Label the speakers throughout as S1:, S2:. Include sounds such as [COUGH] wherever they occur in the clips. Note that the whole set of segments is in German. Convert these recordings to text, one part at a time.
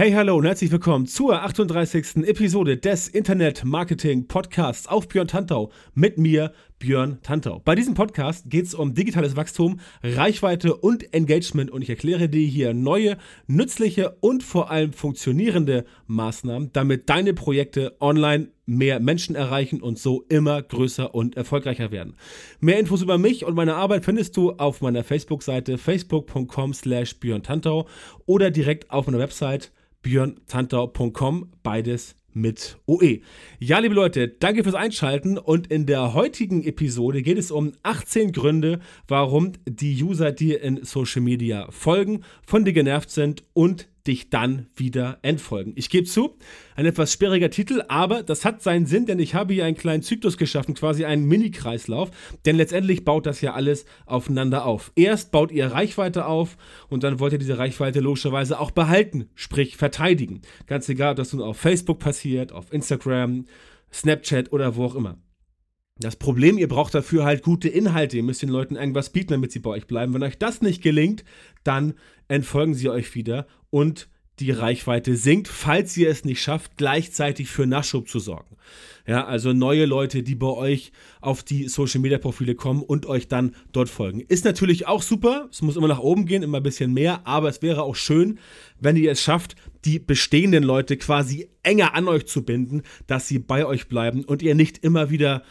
S1: Hey, hallo und herzlich willkommen zur 38. Episode des Internet Marketing Podcasts auf Björn Tantau mit mir, Björn Tantau. Bei diesem Podcast geht es um digitales Wachstum, Reichweite und Engagement und ich erkläre dir hier neue, nützliche und vor allem funktionierende Maßnahmen, damit deine Projekte online mehr Menschen erreichen und so immer größer und erfolgreicher werden. Mehr Infos über mich und meine Arbeit findest du auf meiner Facebook-Seite facebook.com slash Björn Tantau oder direkt auf meiner Website björntantau.com, beides mit OE. Ja, liebe Leute, danke fürs Einschalten und in der heutigen Episode geht es um 18 Gründe, warum die User dir in Social Media folgen, von dir genervt sind und dich dann wieder entfolgen. Ich gebe zu, ein etwas sperriger Titel, aber das hat seinen Sinn, denn ich habe hier einen kleinen Zyklus geschaffen, quasi einen Mini-Kreislauf, denn letztendlich baut das ja alles aufeinander auf. Erst baut ihr Reichweite auf und dann wollt ihr diese Reichweite logischerweise auch behalten, sprich verteidigen. Ganz egal, ob das nun auf Facebook passiert, auf Instagram, Snapchat oder wo auch immer. Das Problem, ihr braucht dafür halt gute Inhalte. Ihr müsst den Leuten irgendwas bieten, damit sie bei euch bleiben. Wenn euch das nicht gelingt, dann entfolgen sie euch wieder und die Reichweite sinkt, falls ihr es nicht schafft, gleichzeitig für Nachschub zu sorgen. Ja, also neue Leute, die bei euch auf die Social Media Profile kommen und euch dann dort folgen. Ist natürlich auch super. Es muss immer nach oben gehen, immer ein bisschen mehr, aber es wäre auch schön, wenn ihr es schafft, die bestehenden Leute quasi enger an euch zu binden, dass sie bei euch bleiben und ihr nicht immer wieder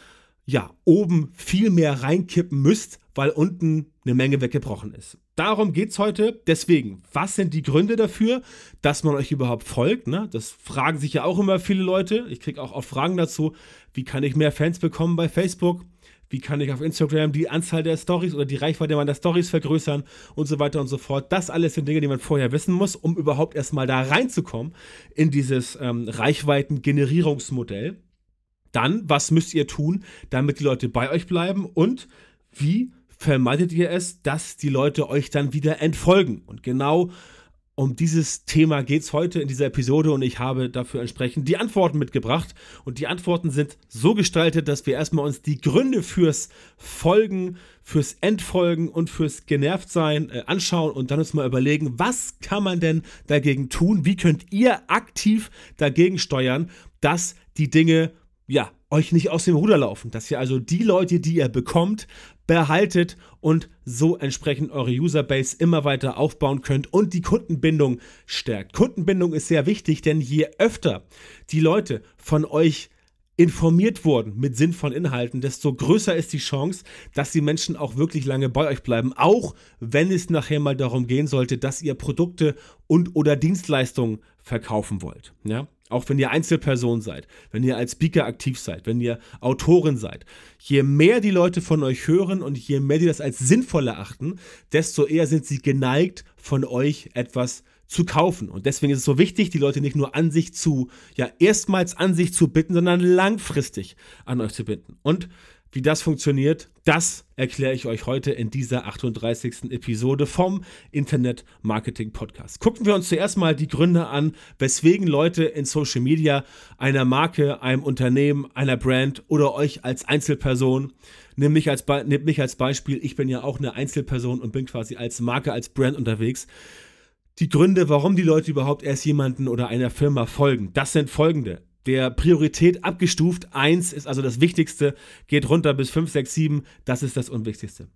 S1: ja, oben viel mehr reinkippen müsst, weil unten eine Menge weggebrochen ist. Darum geht es heute. Deswegen, was sind die Gründe dafür, dass man euch überhaupt folgt? Ne? Das fragen sich ja auch immer viele Leute. Ich kriege auch oft Fragen dazu. Wie kann ich mehr Fans bekommen bei Facebook? Wie kann ich auf Instagram die Anzahl der Stories oder die Reichweite meiner Stories vergrößern und so weiter und so fort? Das alles sind Dinge, die man vorher wissen muss, um überhaupt erstmal da reinzukommen in dieses ähm, Reichweiten-Generierungsmodell. Dann, was müsst ihr tun, damit die Leute bei euch bleiben und wie vermeidet ihr es, dass die Leute euch dann wieder entfolgen? Und genau um dieses Thema geht es heute in dieser Episode und ich habe dafür entsprechend die Antworten mitgebracht. Und die Antworten sind so gestaltet, dass wir erstmal uns die Gründe fürs Folgen, fürs Entfolgen und fürs Genervtsein äh, anschauen und dann uns mal überlegen, was kann man denn dagegen tun? Wie könnt ihr aktiv dagegen steuern, dass die Dinge ja, euch nicht aus dem Ruder laufen, dass ihr also die Leute, die ihr bekommt, behaltet und so entsprechend eure Userbase immer weiter aufbauen könnt und die Kundenbindung stärkt. Kundenbindung ist sehr wichtig, denn je öfter die Leute von euch informiert wurden mit sinnvollen Inhalten, desto größer ist die Chance, dass die Menschen auch wirklich lange bei euch bleiben, auch wenn es nachher mal darum gehen sollte, dass ihr Produkte und oder Dienstleistungen verkaufen wollt. Ja? Auch wenn ihr Einzelperson seid, wenn ihr als Speaker aktiv seid, wenn ihr Autorin seid. Je mehr die Leute von euch hören und je mehr die das als sinnvoll erachten, desto eher sind sie geneigt, von euch etwas zu kaufen. Und deswegen ist es so wichtig, die Leute nicht nur an sich zu, ja, erstmals an sich zu bitten, sondern langfristig an euch zu bitten. Und wie das funktioniert, das erkläre ich euch heute in dieser 38. Episode vom Internet Marketing Podcast. Gucken wir uns zuerst mal die Gründe an, weswegen Leute in Social Media einer Marke, einem Unternehmen, einer Brand oder euch als Einzelperson, nimm mich als, nimm mich als Beispiel, ich bin ja auch eine Einzelperson und bin quasi als Marke, als Brand unterwegs. Die Gründe, warum die Leute überhaupt erst jemanden oder einer Firma folgen, das sind folgende der Priorität abgestuft. Eins ist also das Wichtigste, geht runter bis 5, 6, 7. Das ist das Unwichtigste.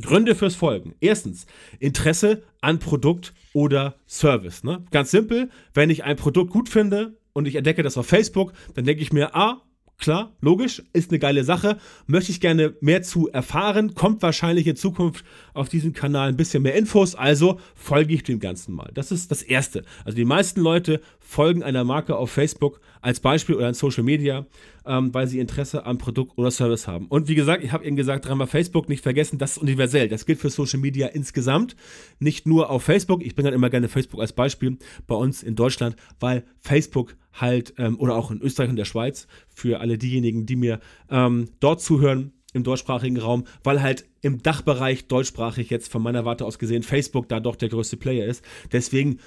S1: Gründe fürs Folgen. Erstens, Interesse an Produkt oder Service. Ne? Ganz simpel, wenn ich ein Produkt gut finde und ich entdecke das auf Facebook, dann denke ich mir, ah, Klar, logisch, ist eine geile Sache. Möchte ich gerne mehr zu erfahren. Kommt wahrscheinlich in Zukunft auf diesem Kanal ein bisschen mehr Infos. Also folge ich dem Ganzen mal. Das ist das Erste. Also die meisten Leute folgen einer Marke auf Facebook als Beispiel oder in Social Media, ähm, weil sie Interesse am Produkt oder Service haben. Und wie gesagt, ich habe Ihnen gesagt, dreimal Facebook nicht vergessen, das ist universell. Das gilt für Social Media insgesamt, nicht nur auf Facebook. Ich bringe dann immer gerne Facebook als Beispiel bei uns in Deutschland, weil Facebook halt, ähm, oder auch in Österreich und der Schweiz, für alle diejenigen, die mir ähm, dort zuhören, im deutschsprachigen Raum, weil halt im Dachbereich deutschsprachig jetzt von meiner Warte aus gesehen Facebook da doch der größte Player ist. Deswegen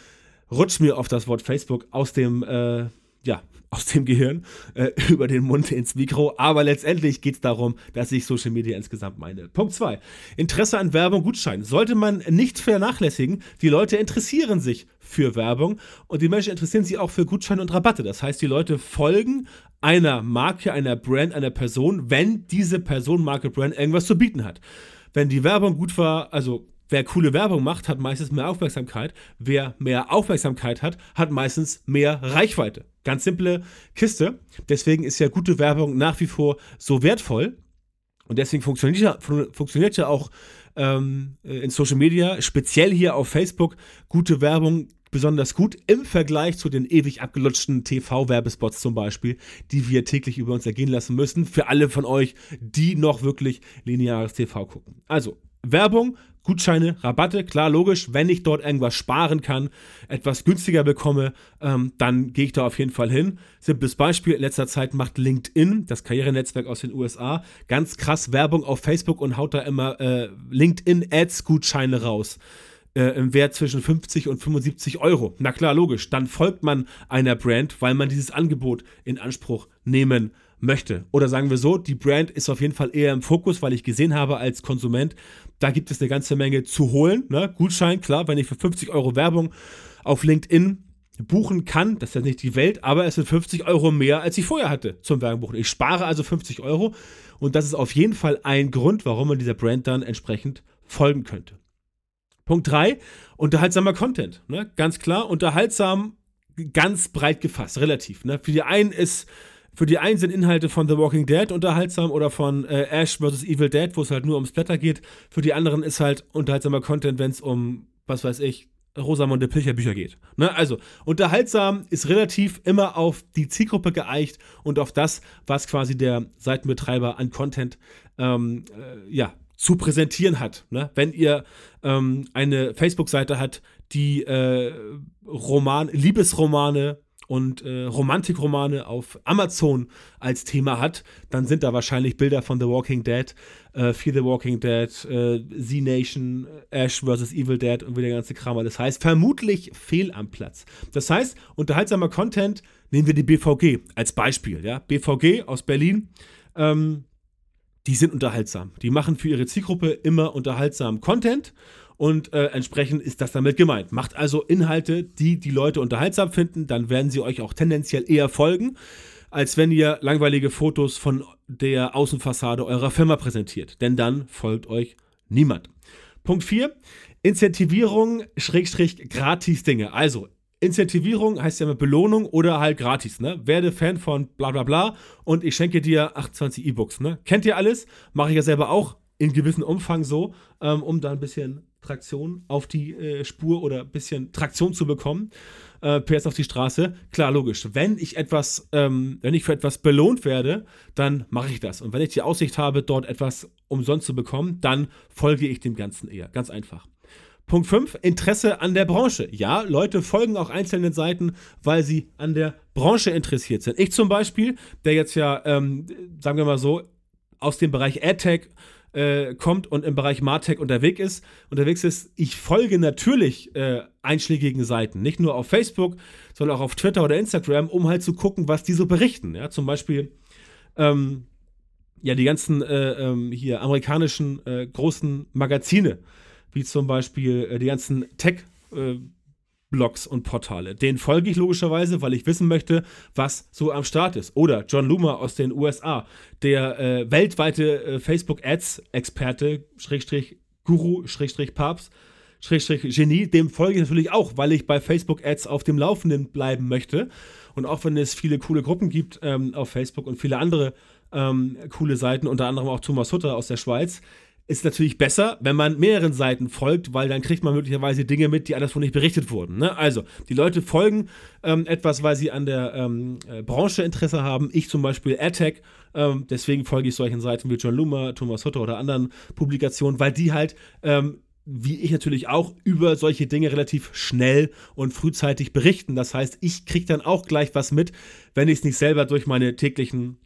S1: rutscht mir auf das Wort Facebook aus dem, äh, ja, aus dem Gehirn äh, [LAUGHS] über den Mund ins Mikro. Aber letztendlich geht es darum, dass ich Social Media insgesamt meine. Punkt 2. Interesse an Werbung, Gutschein. Sollte man nicht vernachlässigen. Die Leute interessieren sich für Werbung und die Menschen interessieren sich auch für Gutscheine und Rabatte. Das heißt, die Leute folgen einer Marke, einer Brand, einer Person, wenn diese Person, Marke, Brand irgendwas zu bieten hat. Wenn die Werbung gut war, also wer coole Werbung macht, hat meistens mehr Aufmerksamkeit. Wer mehr Aufmerksamkeit hat, hat meistens mehr Reichweite. Ganz simple Kiste. Deswegen ist ja gute Werbung nach wie vor so wertvoll. Und deswegen funktioniert ja, funktioniert ja auch ähm, in Social Media, speziell hier auf Facebook, gute Werbung besonders gut im Vergleich zu den ewig abgelutschten TV-Werbespots zum Beispiel, die wir täglich über uns ergehen lassen müssen. Für alle von euch, die noch wirklich lineares TV gucken. Also, Werbung, Gutscheine, Rabatte, klar, logisch, wenn ich dort irgendwas sparen kann, etwas günstiger bekomme, ähm, dann gehe ich da auf jeden Fall hin. Simples Beispiel, in letzter Zeit macht LinkedIn, das Karrierenetzwerk aus den USA, ganz krass Werbung auf Facebook und haut da immer äh, LinkedIn-Ads-Gutscheine raus äh, im Wert zwischen 50 und 75 Euro. Na klar, logisch. Dann folgt man einer Brand, weil man dieses Angebot in Anspruch nehmen möchte. Oder sagen wir so, die Brand ist auf jeden Fall eher im Fokus, weil ich gesehen habe als Konsument, da gibt es eine ganze Menge zu holen. Ne? Gutschein, klar, wenn ich für 50 Euro Werbung auf LinkedIn buchen kann, das ist ja nicht die Welt, aber es sind 50 Euro mehr, als ich vorher hatte zum Werbung Ich spare also 50 Euro und das ist auf jeden Fall ein Grund, warum man dieser Brand dann entsprechend folgen könnte. Punkt 3, unterhaltsamer Content. Ne? Ganz klar, unterhaltsam, ganz breit gefasst, relativ. Ne? Für die einen ist für die einen sind Inhalte von The Walking Dead unterhaltsam oder von äh, Ash vs. Evil Dead, wo es halt nur ums Blätter geht. Für die anderen ist halt unterhaltsamer Content, wenn es um, was weiß ich, Rosamunde Pilcher Bücher geht. Ne? Also, unterhaltsam ist relativ immer auf die Zielgruppe geeicht und auf das, was quasi der Seitenbetreiber an Content ähm, äh, ja, zu präsentieren hat. Ne? Wenn ihr ähm, eine Facebook-Seite habt, die äh, Roman, Liebesromane und äh, Romantikromane auf Amazon als Thema hat, dann sind da wahrscheinlich Bilder von The Walking Dead, äh, Fear the Walking Dead, äh, Z Nation, Ash vs. Evil Dead und wie der ganze Kram Das heißt, vermutlich fehl am Platz. Das heißt, unterhaltsamer Content, nehmen wir die BVG als Beispiel. Ja? BVG aus Berlin. Ähm, die sind unterhaltsam. Die machen für ihre Zielgruppe immer unterhaltsamen Content und äh, entsprechend ist das damit gemeint. Macht also Inhalte, die die Leute unterhaltsam finden, dann werden sie euch auch tendenziell eher folgen, als wenn ihr langweilige Fotos von der Außenfassade eurer Firma präsentiert. Denn dann folgt euch niemand. Punkt 4. Incentivierung, Schrägstrich, Gratis-Dinge. Also, Incentivierung heißt ja immer Belohnung oder halt gratis, ne? Werde Fan von bla bla bla und ich schenke dir 28 E-Books, ne? Kennt ihr alles? Mache ich ja selber auch in gewissem Umfang so, ähm, um da ein bisschen Traktion auf die äh, Spur oder ein bisschen Traktion zu bekommen. Äh, PS auf die Straße. Klar, logisch. Wenn ich etwas, ähm, wenn ich für etwas belohnt werde, dann mache ich das. Und wenn ich die Aussicht habe, dort etwas umsonst zu bekommen, dann folge ich dem Ganzen eher. Ganz einfach. Punkt 5, Interesse an der Branche. Ja, Leute folgen auch einzelnen Seiten, weil sie an der Branche interessiert sind. Ich zum Beispiel, der jetzt ja, ähm, sagen wir mal so, aus dem Bereich AdTech äh, kommt und im Bereich Martech unterwegs ist, unterwegs ist, ich folge natürlich äh, einschlägigen Seiten, nicht nur auf Facebook, sondern auch auf Twitter oder Instagram, um halt zu gucken, was die so berichten. Ja, zum Beispiel ähm, ja die ganzen äh, ähm, hier amerikanischen äh, großen Magazine wie zum Beispiel äh, die ganzen Tech- äh, Blogs und Portale. Den folge ich logischerweise, weil ich wissen möchte, was so am Start ist. Oder John Loomer aus den USA, der äh, weltweite äh, Facebook-Ads-Experte, Schrägstrich Guru, Schrägstrich Papst, Schrägstrich Genie, dem folge ich natürlich auch, weil ich bei Facebook-Ads auf dem Laufenden bleiben möchte. Und auch wenn es viele coole Gruppen gibt ähm, auf Facebook und viele andere ähm, coole Seiten, unter anderem auch Thomas Hutter aus der Schweiz, ist natürlich besser, wenn man mehreren Seiten folgt, weil dann kriegt man möglicherweise Dinge mit, die anderswo nicht berichtet wurden. Ne? Also, die Leute folgen ähm, etwas, weil sie an der ähm, äh, Branche Interesse haben. Ich zum Beispiel AdTech. Ähm, deswegen folge ich solchen Seiten wie John Loomer, Thomas Hutter oder anderen Publikationen, weil die halt ähm, wie ich natürlich auch, über solche Dinge relativ schnell und frühzeitig berichten. Das heißt, ich kriege dann auch gleich was mit, wenn ich es nicht selber durch meine täglichen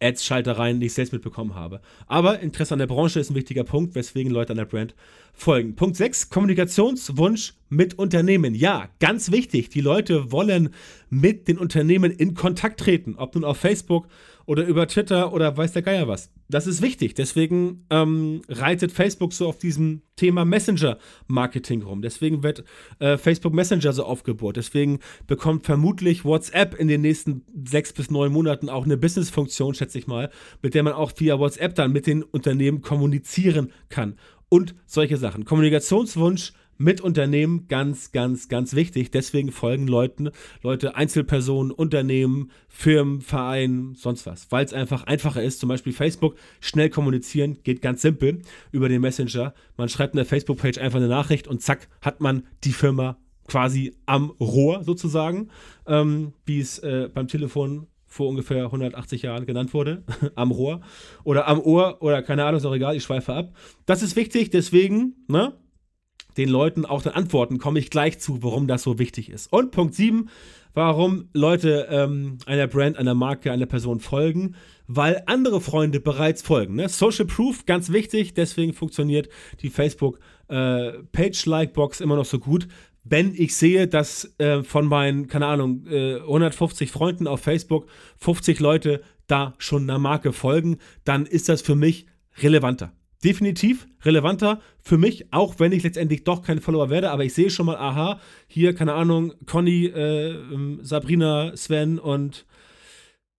S1: Ads-Schaltereien nicht selbst mitbekommen habe. Aber Interesse an der Branche ist ein wichtiger Punkt, weswegen Leute an der Brand folgen. Punkt 6, Kommunikationswunsch mit Unternehmen. Ja, ganz wichtig. Die Leute wollen mit den Unternehmen in Kontakt treten, ob nun auf Facebook oder über Twitter oder weiß der Geier was. Das ist wichtig. Deswegen ähm, reitet Facebook so auf diesem Thema Messenger-Marketing rum. Deswegen wird äh, Facebook Messenger so aufgebaut. Deswegen bekommt vermutlich WhatsApp in den nächsten sechs bis neun Monaten auch eine Business-Funktion, schätze ich mal, mit der man auch via WhatsApp dann mit den Unternehmen kommunizieren kann. Und solche Sachen. Kommunikationswunsch mit Unternehmen ganz, ganz, ganz wichtig. Deswegen folgen Leuten, Leute, Einzelpersonen, Unternehmen, Firmen, Vereinen, sonst was. Weil es einfach einfacher ist. Zum Beispiel Facebook, schnell kommunizieren, geht ganz simpel über den Messenger. Man schreibt in der Facebook-Page einfach eine Nachricht und zack, hat man die Firma quasi am Rohr sozusagen, ähm, wie es äh, beim Telefon vor ungefähr 180 Jahren genannt wurde, [LAUGHS] am Rohr oder am Ohr oder keine Ahnung, ist auch egal, ich schweife ab. Das ist wichtig, deswegen, ne, den Leuten auch dann antworten, komme ich gleich zu, warum das so wichtig ist. Und Punkt 7, warum Leute ähm, einer Brand, einer Marke, einer Person folgen, weil andere Freunde bereits folgen. Ne? Social Proof, ganz wichtig, deswegen funktioniert die Facebook äh, Page-Like-Box immer noch so gut. Wenn ich sehe, dass äh, von meinen, keine Ahnung, äh, 150 Freunden auf Facebook 50 Leute da schon einer Marke folgen, dann ist das für mich relevanter definitiv relevanter für mich, auch wenn ich letztendlich doch kein Follower werde, aber ich sehe schon mal, aha, hier, keine Ahnung, Conny, äh, ähm, Sabrina, Sven und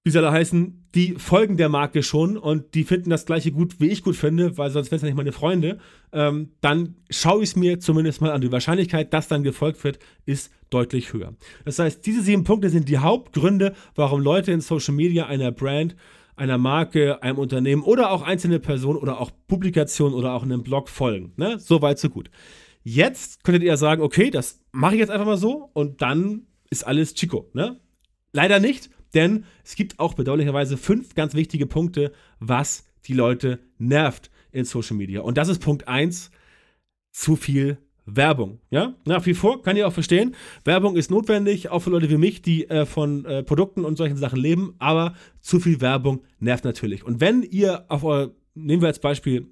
S1: wie sie alle heißen, die folgen der Marke schon und die finden das gleiche gut, wie ich gut finde, weil sonst wären es ja nicht meine Freunde, ähm, dann schaue ich es mir zumindest mal an. Die Wahrscheinlichkeit, dass dann gefolgt wird, ist deutlich höher. Das heißt, diese sieben Punkte sind die Hauptgründe, warum Leute in Social Media einer Brand einer Marke, einem Unternehmen oder auch einzelne Personen oder auch Publikationen oder auch einem Blog folgen. Ne? So weit, so gut. Jetzt könntet ihr sagen, okay, das mache ich jetzt einfach mal so und dann ist alles Chico. Ne? Leider nicht, denn es gibt auch bedauerlicherweise fünf ganz wichtige Punkte, was die Leute nervt in Social Media. Und das ist Punkt 1, zu viel Werbung. Ja, nach wie vor kann ich auch verstehen. Werbung ist notwendig, auch für Leute wie mich, die äh, von äh, Produkten und solchen Sachen leben, aber zu viel Werbung nervt natürlich. Und wenn ihr auf euer, nehmen wir als Beispiel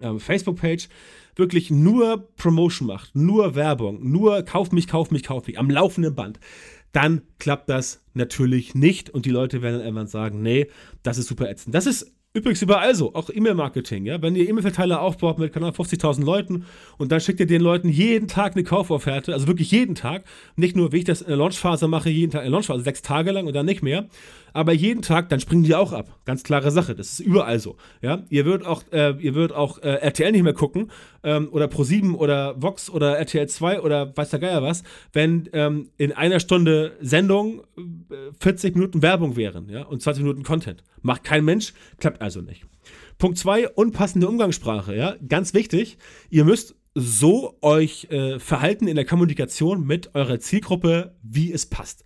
S1: äh, Facebook-Page, wirklich nur Promotion macht, nur Werbung, nur kauf mich, kauf mich, kauf mich, am laufenden Band, dann klappt das natürlich nicht und die Leute werden dann irgendwann sagen, nee, das ist super ätzend. Das ist Übrigens überall so, auch E-Mail-Marketing. Ja? Wenn ihr E-Mail-Verteiler aufbaut mit 50.000 Leuten und dann schickt ihr den Leuten jeden Tag eine Kaufofferte, also wirklich jeden Tag, nicht nur, wie ich das in der Launchphase mache, jeden Tag in der Launchphase, sechs Tage lang und dann nicht mehr, aber jeden Tag, dann springen die auch ab. Ganz klare Sache. Das ist überall so. Ja? Ihr würdet auch, äh, ihr würdet auch äh, RTL nicht mehr gucken ähm, oder Pro7 oder Vox oder RTL 2 oder weiß der Geier was, wenn ähm, in einer Stunde Sendung äh, 40 Minuten Werbung wären ja? und 20 Minuten Content. Macht kein Mensch, klappt also nicht. Punkt 2, unpassende Umgangssprache. Ja? Ganz wichtig, ihr müsst so euch äh, verhalten in der Kommunikation mit eurer Zielgruppe, wie es passt.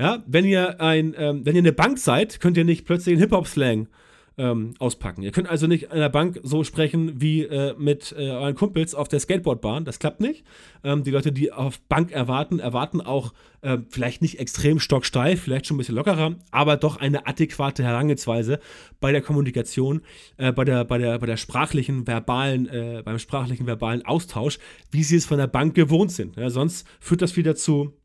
S1: Ja, wenn ihr ein, ähm, wenn ihr eine Bank seid, könnt ihr nicht plötzlich einen Hip-Hop-Slang ähm, auspacken. Ihr könnt also nicht an der Bank so sprechen wie äh, mit äh, euren Kumpels auf der Skateboardbahn. Das klappt nicht. Ähm, die Leute, die auf Bank erwarten, erwarten auch äh, vielleicht nicht extrem stocksteif, vielleicht schon ein bisschen lockerer, aber doch eine adäquate Herangehensweise bei der Kommunikation, äh, bei, der, bei, der, bei der sprachlichen, verbalen, äh, beim sprachlichen, verbalen Austausch, wie sie es von der Bank gewohnt sind. Ja, sonst führt das wieder zu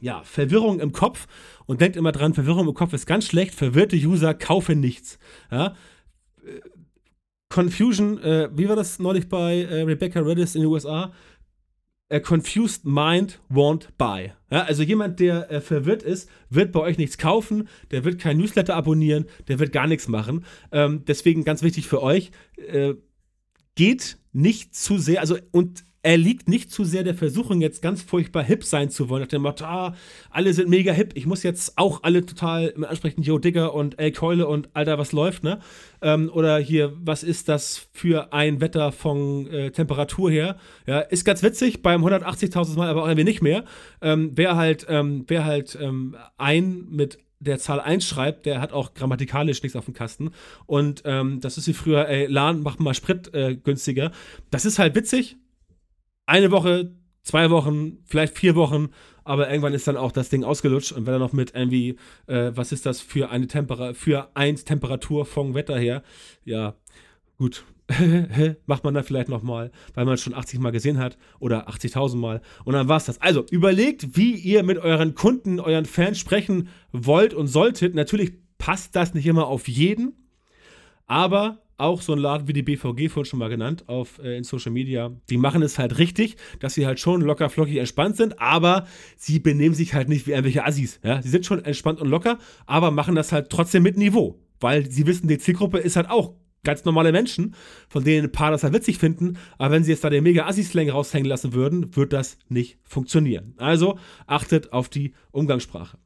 S1: ja, Verwirrung im Kopf und denkt immer dran, Verwirrung im Kopf ist ganz schlecht, verwirrte User kaufen nichts. Ja? Confusion, äh, wie war das neulich bei äh, Rebecca Redis in den USA? A confused mind won't buy. Ja, also jemand, der äh, verwirrt ist, wird bei euch nichts kaufen, der wird kein Newsletter abonnieren, der wird gar nichts machen. Ähm, deswegen ganz wichtig für euch, äh, geht nicht zu sehr, also und er liegt nicht zu sehr der Versuchung, jetzt ganz furchtbar hip sein zu wollen. Nach dem Motto, ah, alle sind mega hip, ich muss jetzt auch alle total ansprechen, Joe Digger und El Keule und Alter, was läuft, ne? Ähm, oder hier, was ist das für ein Wetter von äh, Temperatur her? Ja, ist ganz witzig, beim 180.000 Mal aber auch irgendwie nicht mehr. Ähm, wer halt, ähm, wer halt ähm, ein mit der Zahl 1 schreibt, der hat auch grammatikalisch nichts auf dem Kasten. Und ähm, das ist wie früher, ey, Lahn, mach mal Sprit äh, günstiger. Das ist halt witzig. Eine Woche, zwei Wochen, vielleicht vier Wochen, aber irgendwann ist dann auch das Ding ausgelutscht und wenn er noch mit irgendwie, äh, was ist das für eine Temperatur, für 1 Temperatur vom Wetter her, ja, gut, [LAUGHS] macht man dann vielleicht nochmal, weil man es schon 80 Mal gesehen hat oder 80.000 Mal. Und dann war es das. Also überlegt, wie ihr mit euren Kunden, euren Fans sprechen wollt und solltet. Natürlich passt das nicht immer auf jeden, aber auch so ein Laden wie die BVG vorhin schon mal genannt auf äh, in Social Media, die machen es halt richtig, dass sie halt schon locker flockig entspannt sind, aber sie benehmen sich halt nicht wie irgendwelche Assis. Ja? Sie sind schon entspannt und locker, aber machen das halt trotzdem mit Niveau, weil sie wissen, die Zielgruppe ist halt auch ganz normale Menschen, von denen ein paar das halt witzig finden, aber wenn sie jetzt da den mega Assi-Slang raushängen lassen würden, wird das nicht funktionieren. Also achtet auf die Umgangssprache.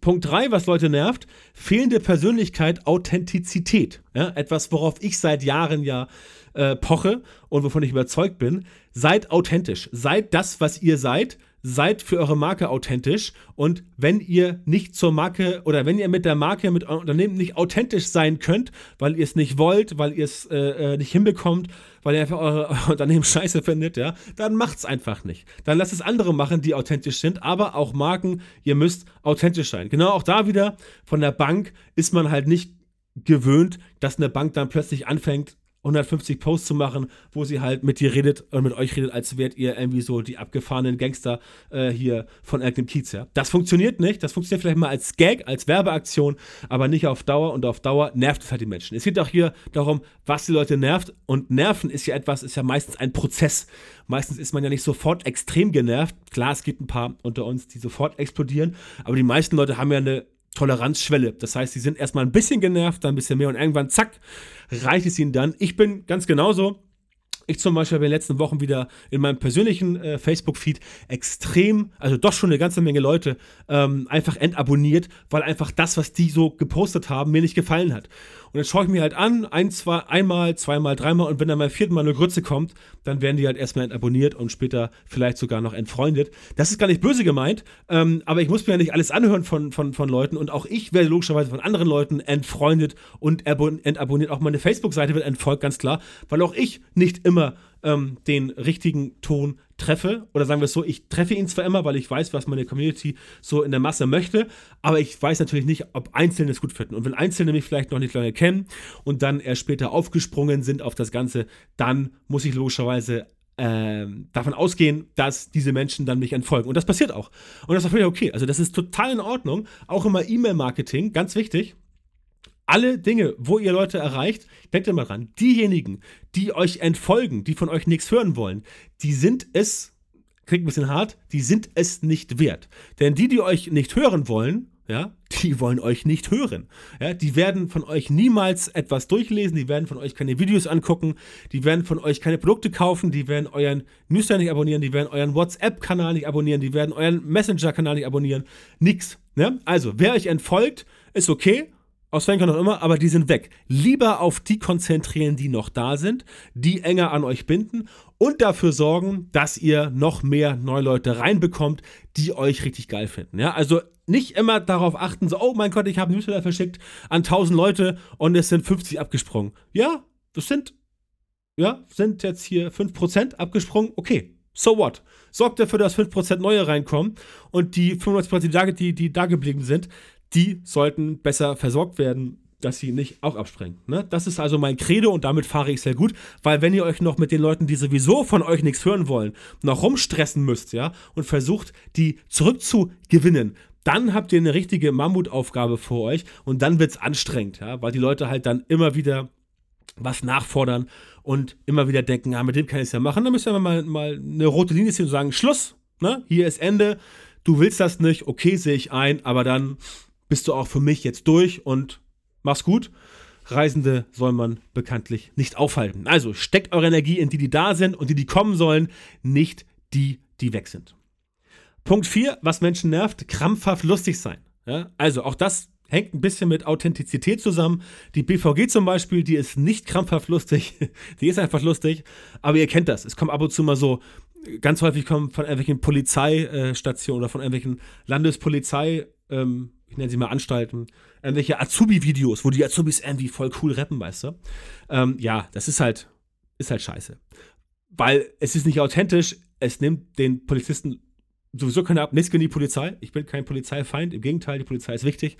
S1: Punkt 3, was Leute nervt, fehlende Persönlichkeit, Authentizität. Ja, etwas, worauf ich seit Jahren ja äh, poche und wovon ich überzeugt bin. Seid authentisch. Seid das, was ihr seid seid für eure Marke authentisch und wenn ihr nicht zur Marke oder wenn ihr mit der Marke, mit eurem Unternehmen nicht authentisch sein könnt, weil ihr es nicht wollt, weil ihr es äh, äh nicht hinbekommt, weil ihr einfach eure, [LAUGHS] euer Unternehmen scheiße findet, ja, dann macht's einfach nicht. Dann lasst es andere machen, die authentisch sind, aber auch Marken, ihr müsst authentisch sein. Genau auch da wieder von der Bank ist man halt nicht gewöhnt, dass eine Bank dann plötzlich anfängt, 150 Posts zu machen, wo sie halt mit dir redet und mit euch redet, als wärt ihr irgendwie so die abgefahrenen Gangster äh, hier von irgendeinem Kiez, ja. Das funktioniert nicht. Das funktioniert vielleicht mal als Gag, als Werbeaktion, aber nicht auf Dauer und auf Dauer nervt es halt die Menschen. Es geht auch hier darum, was die Leute nervt und Nerven ist ja etwas, ist ja meistens ein Prozess. Meistens ist man ja nicht sofort extrem genervt. Klar, es gibt ein paar unter uns, die sofort explodieren, aber die meisten Leute haben ja eine Toleranzschwelle. Das heißt, sie sind erstmal ein bisschen genervt, dann ein bisschen mehr und irgendwann, zack, reicht es ihnen dann. Ich bin ganz genauso. Ich zum Beispiel habe in den letzten Wochen wieder in meinem persönlichen äh, Facebook-Feed extrem, also doch schon eine ganze Menge Leute ähm, einfach entabonniert, weil einfach das, was die so gepostet haben, mir nicht gefallen hat. Und dann schaue ich mir halt an, ein, zwei, einmal, zweimal, dreimal und wenn dann beim vierten Mal eine Grütze kommt, dann werden die halt erstmal abonniert und später vielleicht sogar noch entfreundet. Das ist gar nicht böse gemeint, ähm, aber ich muss mir ja nicht alles anhören von, von, von Leuten und auch ich werde logischerweise von anderen Leuten entfreundet und entabonniert. Auch meine Facebook-Seite wird entfolgt, ganz klar, weil auch ich nicht immer ähm, den richtigen Ton treffe. Oder sagen wir es so, ich treffe ihn zwar immer, weil ich weiß, was meine Community so in der Masse möchte, aber ich weiß natürlich nicht, ob Einzelne es gut finden. Und wenn Einzelne mich vielleicht noch nicht lange kennen und dann erst später aufgesprungen sind auf das Ganze, dann muss ich logischerweise ähm, davon ausgehen, dass diese Menschen dann mich entfolgen. Und das passiert auch. Und das ist völlig okay. Also das ist total in Ordnung. Auch immer E-Mail-Marketing, ganz wichtig alle Dinge, wo ihr Leute erreicht, denkt immer dran, diejenigen, die euch entfolgen, die von euch nichts hören wollen, die sind es, klingt ein bisschen hart, die sind es nicht wert. Denn die, die euch nicht hören wollen, ja, die wollen euch nicht hören. Ja, die werden von euch niemals etwas durchlesen, die werden von euch keine Videos angucken, die werden von euch keine Produkte kaufen, die werden euren Newsletter nicht abonnieren, die werden euren WhatsApp-Kanal nicht abonnieren, die werden euren Messenger-Kanal nicht abonnieren. Nix. Ja? Also, wer euch entfolgt, ist okay aus welchem Grund auch immer, aber die sind weg. Lieber auf die konzentrieren, die noch da sind, die enger an euch binden und dafür sorgen, dass ihr noch mehr neue Leute reinbekommt, die euch richtig geil finden. Ja, also nicht immer darauf achten, so, oh mein Gott, ich habe Newsletter verschickt an 1000 Leute und es sind 50 abgesprungen. Ja, das sind, ja, sind jetzt hier 5% abgesprungen. Okay, so what? Sorgt dafür, dass 5% neue reinkommen und die 95%, die, die da geblieben sind, die sollten besser versorgt werden, dass sie nicht auch abspringen. Ne? Das ist also mein Credo und damit fahre ich sehr gut, weil wenn ihr euch noch mit den Leuten, die sowieso von euch nichts hören wollen, noch rumstressen müsst, ja, und versucht, die zurückzugewinnen, dann habt ihr eine richtige Mammutaufgabe vor euch und dann wird es anstrengend, ja, weil die Leute halt dann immer wieder was nachfordern und immer wieder denken, ah, mit dem kann ich es ja machen. Dann müsst ihr mal, mal eine rote Linie ziehen und sagen, Schluss, ne? hier ist Ende, du willst das nicht, okay, sehe ich ein, aber dann bist du auch für mich jetzt durch und mach's gut. Reisende soll man bekanntlich nicht aufhalten. Also steckt eure Energie in die, die da sind und die, die kommen sollen, nicht die, die weg sind. Punkt 4, was Menschen nervt, krampfhaft lustig sein. Ja, also auch das hängt ein bisschen mit Authentizität zusammen. Die BVG zum Beispiel, die ist nicht krampfhaft lustig, [LAUGHS] die ist einfach lustig, aber ihr kennt das. Es kommt ab und zu mal so, ganz häufig kommen von irgendwelchen Polizeistationen oder von irgendwelchen Landespolizei, ähm, ich nenne sie mal Anstalten, irgendwelche Azubi-Videos, wo die Azubis irgendwie voll cool rappen, weißt du? Ähm, ja, das ist halt, ist halt scheiße. Weil es ist nicht authentisch, es nimmt den Polizisten sowieso keine ab, nichts gegen die Polizei. Ich bin kein Polizeifeind, im Gegenteil, die Polizei ist wichtig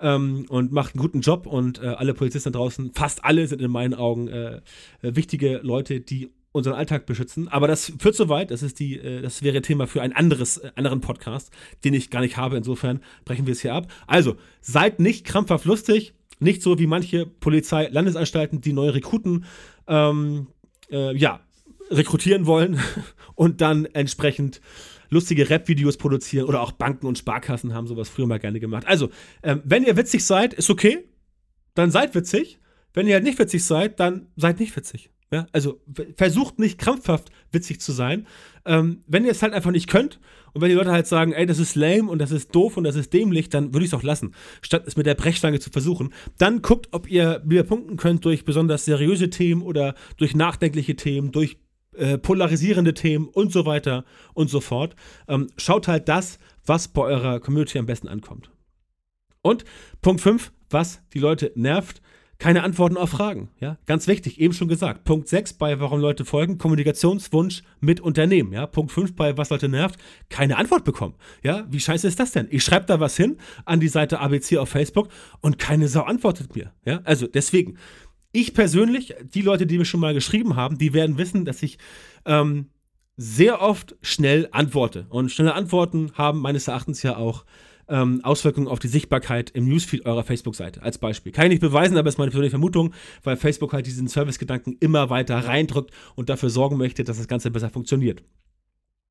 S1: ähm, und macht einen guten Job und äh, alle Polizisten draußen, fast alle sind in meinen Augen äh, wichtige Leute, die unseren Alltag beschützen. Aber das führt so weit, das ist die, äh, das wäre Thema für ein anderes, äh, anderen Podcast, den ich gar nicht habe. Insofern brechen wir es hier ab. Also, seid nicht krampfhaft lustig, nicht so wie manche Polizei-Landesanstalten, die neue Rekruten ähm, äh, ja, rekrutieren wollen [LAUGHS] und dann entsprechend lustige Rap-Videos produzieren oder auch Banken und Sparkassen haben sowas früher mal gerne gemacht. Also, ähm, wenn ihr witzig seid, ist okay, dann seid witzig. Wenn ihr halt nicht witzig seid, dann seid nicht witzig. Ja? Also versucht nicht krampfhaft witzig zu sein. Ähm, wenn ihr es halt einfach nicht könnt und wenn die Leute halt sagen, ey, das ist lame und das ist doof und das ist dämlich, dann würde ich es auch lassen, statt es mit der Brechstange zu versuchen. Dann guckt, ob ihr wieder punkten könnt durch besonders seriöse Themen oder durch nachdenkliche Themen, durch äh, polarisierende Themen und so weiter und so fort. Ähm, schaut halt das, was bei eurer Community am besten ankommt. Und Punkt 5, was die Leute nervt, keine Antworten auf Fragen. Ja, ganz wichtig, eben schon gesagt. Punkt 6 bei Warum Leute folgen, Kommunikationswunsch mit Unternehmen. Ja, Punkt 5 bei Was Leute nervt, keine Antwort bekommen. Ja, wie scheiße ist das denn? Ich schreibe da was hin an die Seite ABC auf Facebook und keine Sau antwortet mir. Ja, also deswegen, ich persönlich, die Leute, die mir schon mal geschrieben haben, die werden wissen, dass ich ähm, sehr oft schnell antworte. Und schnelle Antworten haben meines Erachtens ja auch ähm, Auswirkungen auf die Sichtbarkeit im Newsfeed eurer Facebook-Seite. Als Beispiel. Kann ich nicht beweisen, aber ist meine persönliche Vermutung, weil Facebook halt diesen Service-Gedanken immer weiter reindrückt und dafür sorgen möchte, dass das Ganze besser funktioniert.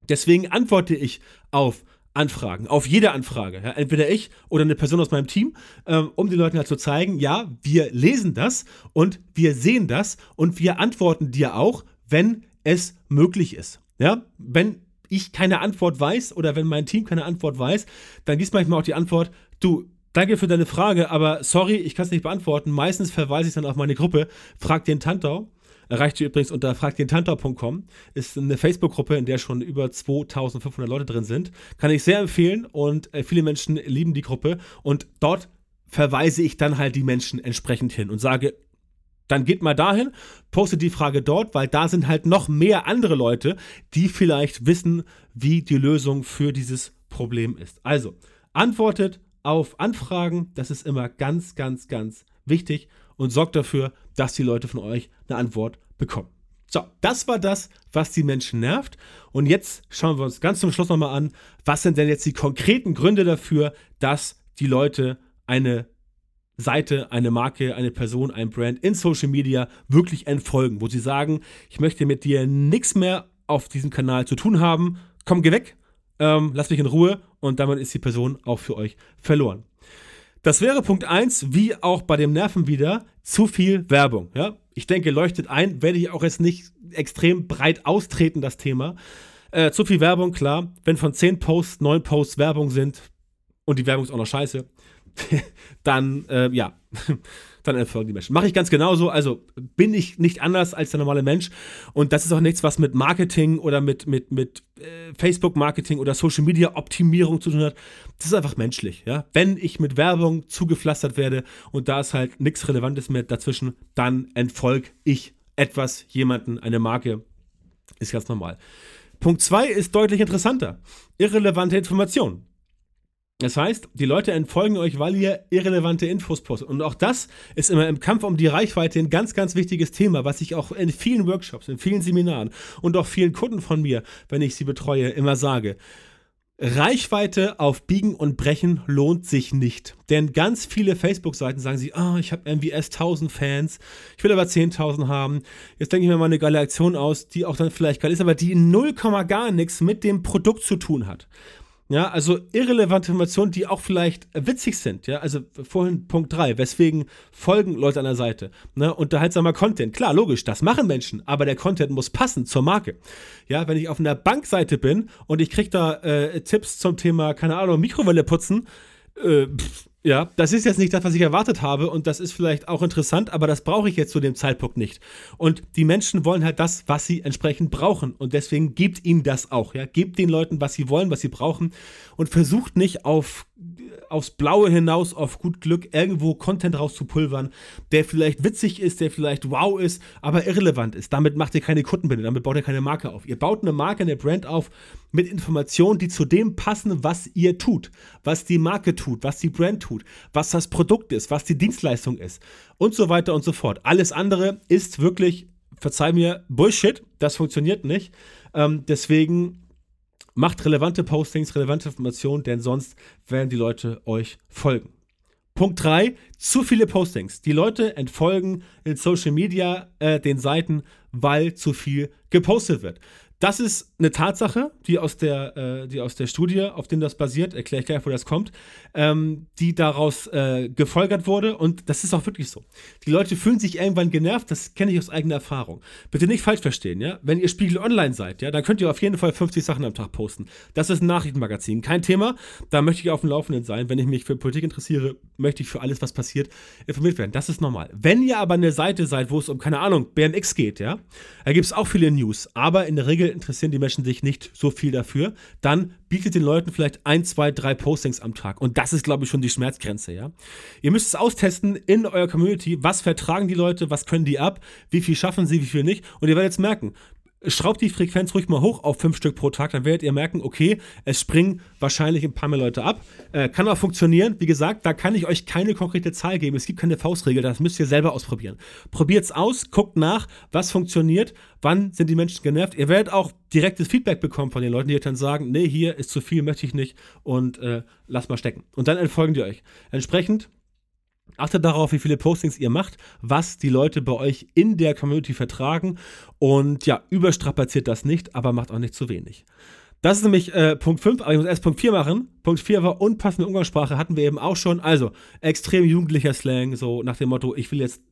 S1: Deswegen antworte ich auf Anfragen, auf jede Anfrage. Ja, entweder ich oder eine Person aus meinem Team, ähm, um den Leuten halt zu zeigen, ja, wir lesen das und wir sehen das und wir antworten dir auch, wenn es möglich ist. Ja, wenn ich keine Antwort weiß oder wenn mein Team keine Antwort weiß, dann gibt es manchmal auch die Antwort, du, danke für deine Frage, aber sorry, ich kann es nicht beantworten. Meistens verweise ich dann auf meine Gruppe, frag den Tantau. Erreicht ihr übrigens unter fragdentantau.com. Ist eine Facebook-Gruppe, in der schon über 2500 Leute drin sind. Kann ich sehr empfehlen und äh, viele Menschen lieben die Gruppe. Und dort verweise ich dann halt die Menschen entsprechend hin und sage, dann geht mal dahin, postet die Frage dort, weil da sind halt noch mehr andere Leute, die vielleicht wissen, wie die Lösung für dieses Problem ist. Also, antwortet auf Anfragen, das ist immer ganz, ganz, ganz wichtig und sorgt dafür, dass die Leute von euch eine Antwort bekommen. So, das war das, was die Menschen nervt. Und jetzt schauen wir uns ganz zum Schluss nochmal an, was sind denn jetzt die konkreten Gründe dafür, dass die Leute eine Seite, eine Marke, eine Person, ein Brand in Social Media wirklich entfolgen, wo sie sagen, ich möchte mit dir nichts mehr auf diesem Kanal zu tun haben, komm, geh weg, ähm, lass mich in Ruhe und damit ist die Person auch für euch verloren. Das wäre Punkt 1, wie auch bei dem Nerven wieder, zu viel Werbung. Ja? Ich denke, leuchtet ein, werde ich auch jetzt nicht extrem breit austreten, das Thema. Äh, zu viel Werbung, klar. Wenn von 10 Posts 9 Posts Werbung sind und die Werbung ist auch noch scheiße, [LAUGHS] dann, äh, ja, [LAUGHS] dann entfolgen die Menschen. Mache ich ganz genauso. Also bin ich nicht anders als der normale Mensch. Und das ist auch nichts, was mit Marketing oder mit, mit, mit äh, Facebook-Marketing oder Social-Media-Optimierung zu tun hat. Das ist einfach menschlich. Ja? Wenn ich mit Werbung zugepflastert werde und da ist halt nichts Relevantes mehr dazwischen, dann entfolge ich etwas, jemanden, eine Marke. Ist ganz normal. Punkt 2 ist deutlich interessanter. Irrelevante Informationen. Das heißt, die Leute entfolgen euch, weil ihr irrelevante Infos postet. Und auch das ist immer im Kampf um die Reichweite ein ganz, ganz wichtiges Thema, was ich auch in vielen Workshops, in vielen Seminaren und auch vielen Kunden von mir, wenn ich sie betreue, immer sage. Reichweite auf Biegen und Brechen lohnt sich nicht. Denn ganz viele Facebook-Seiten sagen sie, ah, oh, ich habe MWS 1000 Fans, ich will aber 10.000 haben. Jetzt denke ich mir mal eine geile Aktion aus, die auch dann vielleicht geil ist, aber die in 0, gar nichts mit dem Produkt zu tun hat. Ja, also irrelevante Informationen, die auch vielleicht witzig sind. Ja, also vorhin Punkt 3, weswegen folgen Leute an der Seite. Ne? Unterhaltsamer Content. Klar, logisch, das machen Menschen, aber der Content muss passen zur Marke. Ja, wenn ich auf einer Bankseite bin und ich kriege da äh, Tipps zum Thema, keine Ahnung, Mikrowelle putzen, äh, pff, ja, das ist jetzt nicht das, was ich erwartet habe und das ist vielleicht auch interessant, aber das brauche ich jetzt zu dem Zeitpunkt nicht. Und die Menschen wollen halt das, was sie entsprechend brauchen und deswegen gebt ihnen das auch, ja, gebt den Leuten, was sie wollen, was sie brauchen und versucht nicht auf aufs Blaue hinaus, auf gut Glück, irgendwo Content rauszupulvern, der vielleicht witzig ist, der vielleicht wow ist, aber irrelevant ist. Damit macht ihr keine Kundenbinde, damit baut ihr keine Marke auf. Ihr baut eine Marke, eine Brand auf mit Informationen, die zu dem passen, was ihr tut, was die Marke tut, was die Brand tut, was das Produkt ist, was die Dienstleistung ist und so weiter und so fort. Alles andere ist wirklich, verzeih mir, Bullshit. Das funktioniert nicht. Ähm, deswegen Macht relevante Postings, relevante Informationen, denn sonst werden die Leute euch folgen. Punkt 3, zu viele Postings. Die Leute entfolgen in Social Media äh, den Seiten, weil zu viel gepostet wird. Das ist eine Tatsache, die aus der, äh, die aus der Studie, auf dem das basiert, erkläre ich gleich, wo das kommt, ähm, die daraus äh, gefolgert wurde. Und das ist auch wirklich so. Die Leute fühlen sich irgendwann genervt, das kenne ich aus eigener Erfahrung. Bitte nicht falsch verstehen, ja. Wenn ihr Spiegel Online seid, ja, dann könnt ihr auf jeden Fall 50 Sachen am Tag posten. Das ist ein Nachrichtenmagazin, kein Thema. Da möchte ich auf dem Laufenden sein. Wenn ich mich für Politik interessiere, möchte ich für alles, was passiert, informiert werden. Das ist normal. Wenn ihr aber eine Seite seid, wo es um, keine Ahnung, BMX geht, ja, da gibt es auch viele News. Aber in der Regel interessieren die Menschen sich nicht so viel dafür, dann bietet den Leuten vielleicht ein, zwei, drei Postings am Tag. Und das ist, glaube ich, schon die Schmerzgrenze, ja. Ihr müsst es austesten in eurer Community. Was vertragen die Leute? Was können die ab? Wie viel schaffen sie? Wie viel nicht? Und ihr werdet jetzt merken, schraubt die Frequenz ruhig mal hoch auf fünf Stück pro Tag, dann werdet ihr merken, okay, es springen wahrscheinlich ein paar mehr Leute ab. Äh, kann auch funktionieren. Wie gesagt, da kann ich euch keine konkrete Zahl geben. Es gibt keine Faustregel, das müsst ihr selber ausprobieren. Probiert's aus, guckt nach, was funktioniert, wann sind die Menschen genervt. Ihr werdet auch direktes Feedback bekommen von den Leuten, die dann sagen, nee, hier ist zu viel, möchte ich nicht und äh, lasst mal stecken. Und dann entfolgen die euch. Entsprechend Achtet darauf, wie viele Postings ihr macht, was die Leute bei euch in der Community vertragen und ja, überstrapaziert das nicht, aber macht auch nicht zu wenig. Das ist nämlich äh, Punkt 5, aber ich muss erst Punkt 4 machen. Punkt 4 war unpassende Umgangssprache, hatten wir eben auch schon. Also, extrem jugendlicher Slang, so nach dem Motto, ich will jetzt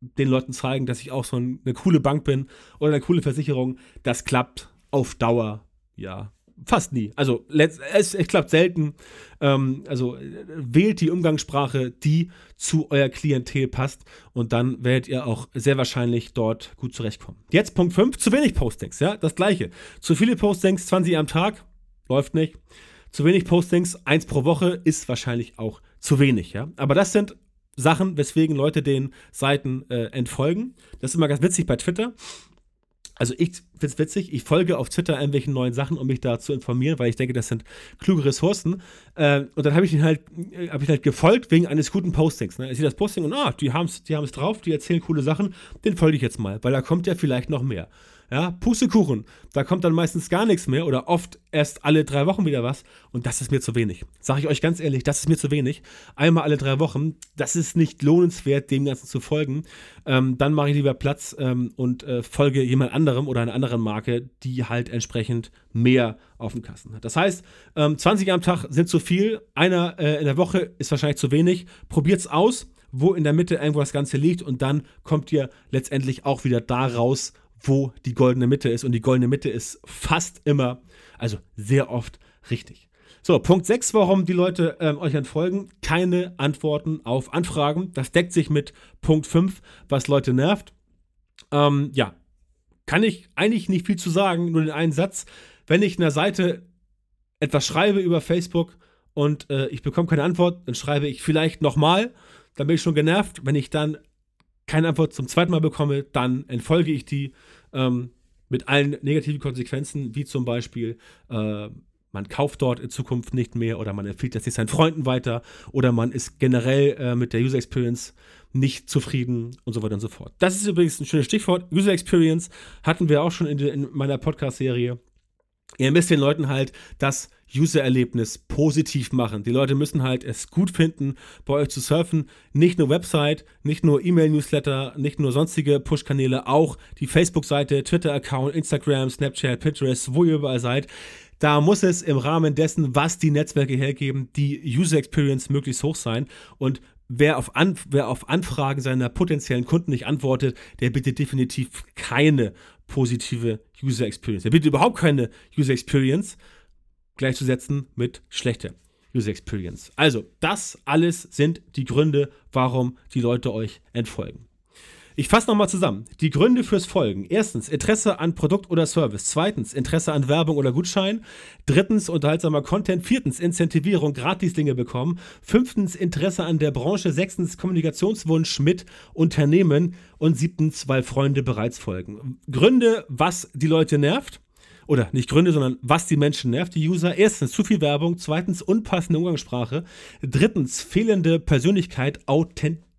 S1: den Leuten zeigen, dass ich auch so eine coole Bank bin oder eine coole Versicherung. Das klappt auf Dauer, ja, fast nie. Also es, es klappt selten. Ähm, also wählt die Umgangssprache, die zu euer Klientel passt und dann werdet ihr auch sehr wahrscheinlich dort gut zurechtkommen. Jetzt Punkt 5, zu wenig Postings, ja, das gleiche. Zu viele Postings, 20 am Tag, läuft nicht. Zu wenig Postings, eins pro Woche, ist wahrscheinlich auch zu wenig, ja. Aber das sind Sachen, weswegen Leute den Seiten äh, entfolgen. Das ist immer ganz witzig bei Twitter also ich finde es witzig, ich folge auf Twitter irgendwelchen neuen Sachen, um mich da zu informieren, weil ich denke, das sind kluge Ressourcen. Äh, und dann habe ich ihn halt, äh, habe ich halt gefolgt wegen eines guten Postings. Ne? Ich sehe das Posting und ah, die haben es die drauf, die erzählen coole Sachen, den folge ich jetzt mal, weil da kommt ja vielleicht noch mehr. Ja, Pustekuchen. Da kommt dann meistens gar nichts mehr oder oft erst alle drei Wochen wieder was. Und das ist mir zu wenig. Sage ich euch ganz ehrlich, das ist mir zu wenig. Einmal alle drei Wochen, das ist nicht lohnenswert, dem Ganzen zu folgen. Ähm, dann mache ich lieber Platz ähm, und äh, folge jemand anderem oder einer anderen Marke, die halt entsprechend mehr auf dem Kasten hat. Das heißt, ähm, 20 am Tag sind zu viel. Einer äh, in der Woche ist wahrscheinlich zu wenig. Probiert's aus wo in der Mitte irgendwo das Ganze liegt und dann kommt ihr letztendlich auch wieder da raus, wo die goldene Mitte ist. Und die goldene Mitte ist fast immer, also sehr oft richtig. So, Punkt 6, warum die Leute ähm, euch entfolgen. Keine Antworten auf Anfragen. Das deckt sich mit Punkt 5, was Leute nervt. Ähm, ja, kann ich eigentlich nicht viel zu sagen, nur den einen Satz. Wenn ich einer Seite etwas schreibe über Facebook und äh, ich bekomme keine Antwort, dann schreibe ich vielleicht nochmal. Dann bin ich schon genervt. Wenn ich dann keine Antwort zum zweiten Mal bekomme, dann entfolge ich die ähm, mit allen negativen Konsequenzen, wie zum Beispiel, äh, man kauft dort in Zukunft nicht mehr oder man empfiehlt das nicht seinen Freunden weiter oder man ist generell äh, mit der User Experience nicht zufrieden und so weiter und so fort. Das ist übrigens ein schönes Stichwort. User Experience hatten wir auch schon in, in meiner Podcast-Serie. Ihr müsst den Leuten halt das User-Erlebnis positiv machen. Die Leute müssen halt es gut finden, bei euch zu surfen. Nicht nur Website, nicht nur E-Mail-Newsletter, nicht nur sonstige Push-Kanäle, auch die Facebook-Seite, Twitter-Account, Instagram, Snapchat, Pinterest, wo ihr überall seid. Da muss es im Rahmen dessen, was die Netzwerke hergeben, die User Experience möglichst hoch sein. Und wer auf, An wer auf Anfragen seiner potenziellen Kunden nicht antwortet, der bittet definitiv keine positive User Experience. Der bittet überhaupt keine User Experience gleichzusetzen mit schlechter User Experience. Also, das alles sind die Gründe, warum die Leute euch entfolgen. Ich fasse nochmal zusammen. Die Gründe fürs Folgen. Erstens, Interesse an Produkt oder Service. Zweitens, Interesse an Werbung oder Gutschein. Drittens, unterhaltsamer Content. Viertens, Incentivierung, Gratis-Dinge bekommen. Fünftens, Interesse an der Branche. Sechstens, Kommunikationswunsch mit Unternehmen. Und siebtens, weil Freunde bereits folgen. Gründe, was die Leute nervt oder nicht Gründe, sondern was die Menschen nervt, die User. Erstens zu viel Werbung, zweitens unpassende Umgangssprache, drittens fehlende Persönlichkeit, Authentizität,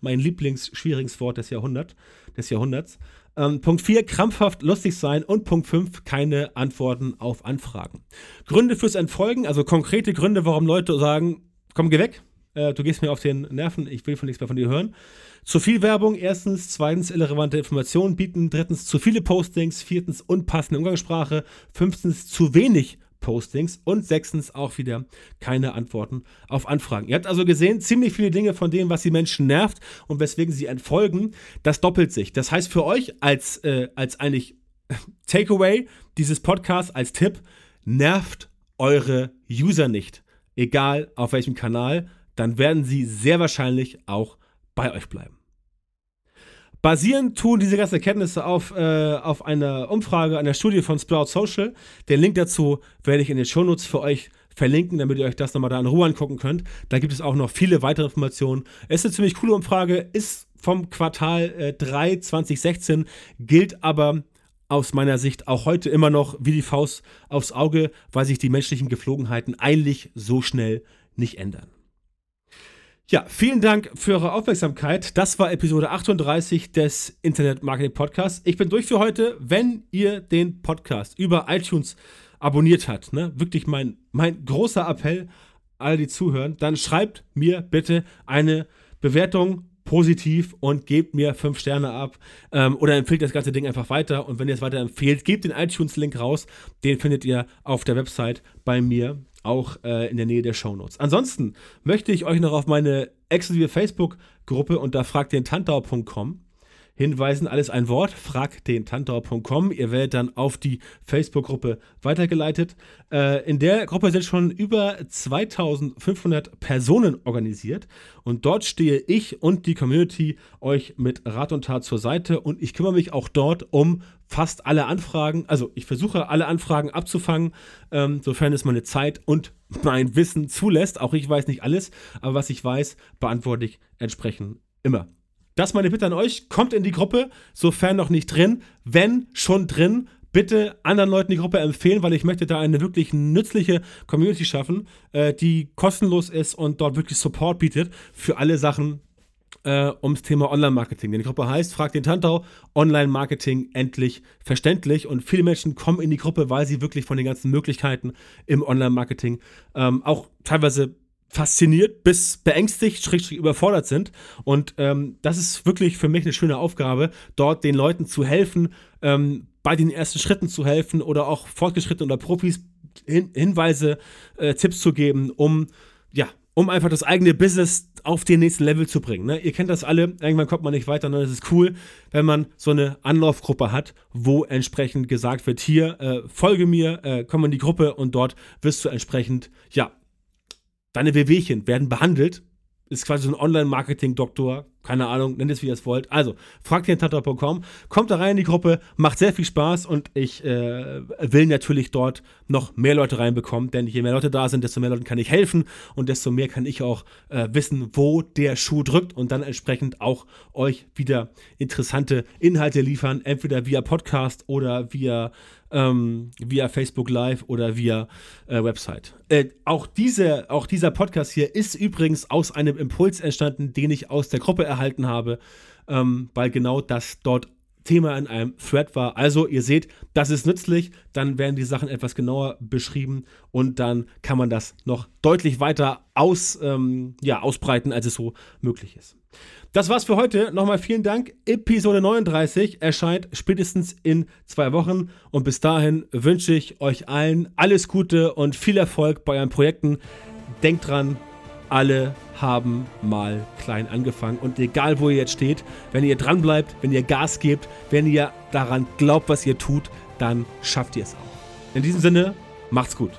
S1: mein Lieblingsschwieriges Wort des, Jahrhundert, des Jahrhunderts. Ähm, Punkt 4, krampfhaft lustig sein und Punkt 5, keine Antworten auf Anfragen. Gründe fürs Entfolgen, also konkrete Gründe, warum Leute sagen, komm, geh weg, äh, du gehst mir auf den Nerven, ich will von nichts mehr von dir hören. Zu viel Werbung, erstens, zweitens irrelevante Informationen bieten, drittens zu viele Postings, viertens unpassende Umgangssprache, fünftens zu wenig Postings und sechstens auch wieder keine Antworten auf Anfragen. Ihr habt also gesehen, ziemlich viele Dinge von dem, was die Menschen nervt und weswegen sie entfolgen, das doppelt sich. Das heißt für euch als, äh, als eigentlich [LAUGHS] Takeaway dieses Podcasts als Tipp, nervt eure User nicht. Egal auf welchem Kanal, dann werden sie sehr wahrscheinlich auch bei euch bleiben. Basierend tun diese ganzen Erkenntnisse auf, äh, auf einer Umfrage, einer Studie von Sprout Social. Den Link dazu werde ich in den Shownotes für euch verlinken, damit ihr euch das nochmal da in Ruhe angucken könnt. Da gibt es auch noch viele weitere Informationen. Es ist eine ziemlich coole Umfrage, ist vom Quartal äh, 3 2016, gilt aber aus meiner Sicht auch heute immer noch wie die Faust aufs Auge, weil sich die menschlichen Geflogenheiten eigentlich so schnell nicht ändern. Ja, vielen Dank für eure Aufmerksamkeit. Das war Episode 38 des Internet Marketing Podcasts. Ich bin durch für heute. Wenn ihr den Podcast über iTunes abonniert habt, ne, wirklich mein, mein großer Appell, alle, die zuhören, dann schreibt mir bitte eine Bewertung positiv und gebt mir fünf Sterne ab ähm, oder empfiehlt das ganze Ding einfach weiter. Und wenn ihr es weiter empfehlt, gebt den iTunes-Link raus. Den findet ihr auf der Website bei mir auch äh, in der Nähe der Shownotes. Ansonsten möchte ich euch noch auf meine exklusive Facebook-Gruppe unter fragdentantau.com hinweisen. Alles ein Wort, fragdentantau.com. Ihr werdet dann auf die Facebook-Gruppe weitergeleitet. Äh, in der Gruppe sind schon über 2500 Personen organisiert und dort stehe ich und die Community euch mit Rat und Tat zur Seite und ich kümmere mich auch dort um fast alle Anfragen. Also ich versuche alle Anfragen abzufangen, ähm, sofern es meine Zeit und mein Wissen zulässt. Auch ich weiß nicht alles, aber was ich weiß, beantworte ich entsprechend immer. Das meine Bitte an euch. Kommt in die Gruppe, sofern noch nicht drin. Wenn schon drin, bitte anderen Leuten die Gruppe empfehlen, weil ich möchte da eine wirklich nützliche Community schaffen, äh, die kostenlos ist und dort wirklich Support bietet für alle Sachen äh, ums Thema Online-Marketing. Die Gruppe heißt, frag den Tantau, Online-Marketing endlich verständlich. Und viele Menschen kommen in die Gruppe, weil sie wirklich von den ganzen Möglichkeiten im Online-Marketing ähm, auch teilweise fasziniert bis beängstigt, schrägstrich überfordert sind. Und ähm, das ist wirklich für mich eine schöne Aufgabe, dort den Leuten zu helfen, ähm, bei den ersten Schritten zu helfen oder auch Fortgeschrittenen oder Profis Hin Hinweise, äh, Tipps zu geben, um ja, um einfach das eigene Business auf den nächsten Level zu bringen. Ne? Ihr kennt das alle, irgendwann kommt man nicht weiter und dann ist es cool, wenn man so eine Anlaufgruppe hat, wo entsprechend gesagt wird, hier, äh, folge mir, äh, komm in die Gruppe und dort wirst du entsprechend, ja, deine Wehwehchen werden behandelt. Ist quasi so ein Online-Marketing-Doktor, keine Ahnung, nennt es wie ihr es wollt. Also, fragt den Tata.com, kommt da rein in die Gruppe, macht sehr viel Spaß und ich äh, will natürlich dort noch mehr Leute reinbekommen, denn je mehr Leute da sind, desto mehr Leuten kann ich helfen und desto mehr kann ich auch äh, wissen, wo der Schuh drückt und dann entsprechend auch euch wieder interessante Inhalte liefern, entweder via Podcast oder via ähm, via Facebook Live oder via äh, Website. Äh, auch, diese, auch dieser Podcast hier ist übrigens aus einem Impuls entstanden, den ich aus der Gruppe erhalten habe, ähm, weil genau das dort Thema in einem Thread war. Also ihr seht, das ist nützlich, dann werden die Sachen etwas genauer beschrieben und dann kann man das noch deutlich weiter aus, ähm, ja, ausbreiten, als es so möglich ist. Das war's für heute. Nochmal vielen Dank. Episode 39 erscheint spätestens in zwei Wochen. Und bis dahin wünsche ich euch allen alles Gute und viel Erfolg bei euren Projekten. Denkt dran, alle haben mal klein angefangen. Und egal, wo ihr jetzt steht, wenn ihr dran bleibt, wenn ihr Gas gebt, wenn ihr daran glaubt, was ihr tut, dann schafft ihr es auch. In diesem Sinne, macht's gut.